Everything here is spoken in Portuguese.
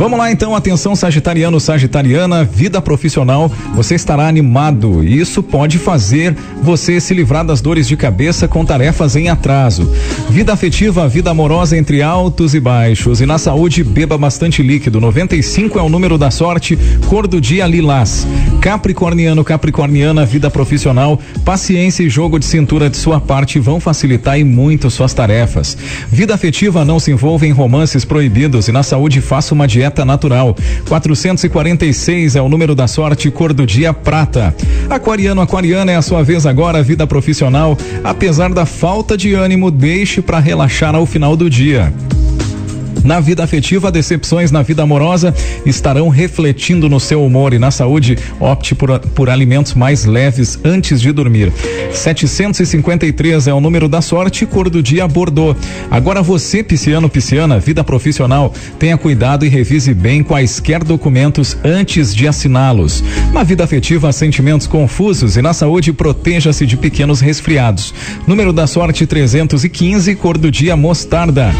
Vamos lá então, atenção Sagitariano, Sagitariana, vida profissional, você estará animado e isso pode fazer você se livrar das dores de cabeça com tarefas em atraso. Vida afetiva, vida amorosa entre altos e baixos e na saúde beba bastante líquido. 95 é o número da sorte, cor do dia lilás. Capricorniano, Capricorniana, vida profissional, paciência e jogo de cintura de sua parte vão facilitar e muito suas tarefas. Vida afetiva não se envolve em romances proibidos e na saúde faça uma dieta natural. 446 é o número da sorte, cor do dia prata. Aquariano, Aquariana é a sua vez agora, vida profissional. Apesar da falta de ânimo, deixe para relaxar ao final do dia. Na vida afetiva, decepções na vida amorosa estarão refletindo no seu humor e na saúde. Opte por, por alimentos mais leves antes de dormir. 753 é o número da sorte, cor do dia Bordeaux. Agora você, pisciano, pisciana, vida profissional, tenha cuidado e revise bem quaisquer documentos antes de assiná-los. Na vida afetiva, sentimentos confusos e na saúde, proteja-se de pequenos resfriados. Número da sorte 315, cor do dia mostarda.